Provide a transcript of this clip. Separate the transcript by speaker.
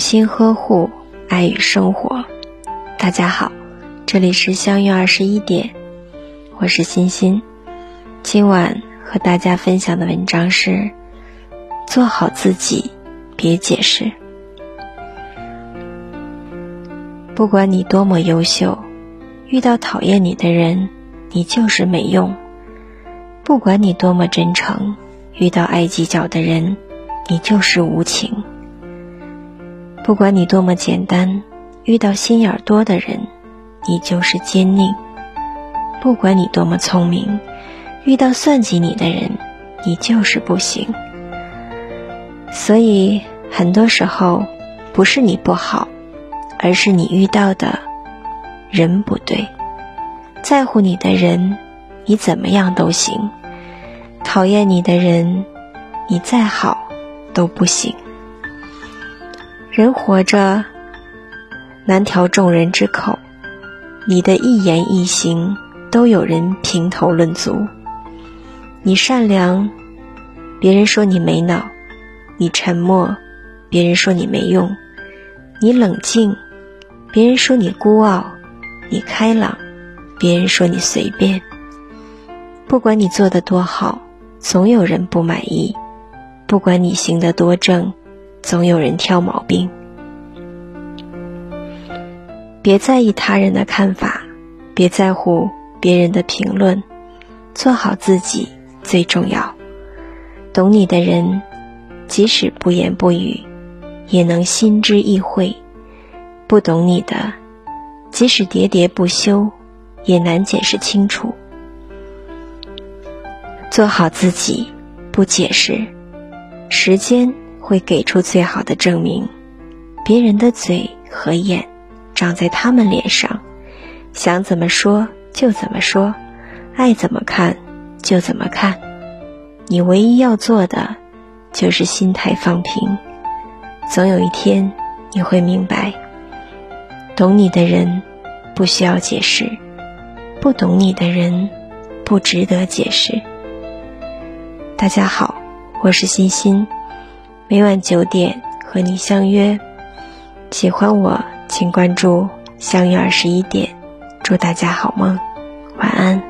Speaker 1: 心呵护，爱与生活。大家好，这里是相约二十一点，我是欣欣。今晚和大家分享的文章是：做好自己，别解释。不管你多么优秀，遇到讨厌你的人，你就是没用；不管你多么真诚，遇到爱计较的人，你就是无情。不管你多么简单，遇到心眼多的人，你就是坚定；不管你多么聪明，遇到算计你的人，你就是不行。所以，很多时候不是你不好，而是你遇到的人不对。在乎你的人，你怎么样都行；讨厌你的人，你再好都不行。人活着，难调众人之口，你的一言一行都有人评头论足。你善良，别人说你没脑；你沉默，别人说你没用；你冷静，别人说你孤傲；你开朗，别人说你随便。不管你做的多好，总有人不满意；不管你行得多正。总有人挑毛病，别在意他人的看法，别在乎别人的评论，做好自己最重要。懂你的人，即使不言不语，也能心知意会；不懂你的，即使喋喋不休，也难解释清楚。做好自己，不解释，时间。会给出最好的证明。别人的嘴和眼长在他们脸上，想怎么说就怎么说，爱怎么看就怎么看。你唯一要做的就是心态放平。总有一天你会明白，懂你的人不需要解释，不懂你的人不值得解释。大家好，我是欣欣。每晚九点和你相约，喜欢我请关注相约二十一点，祝大家好梦，晚安。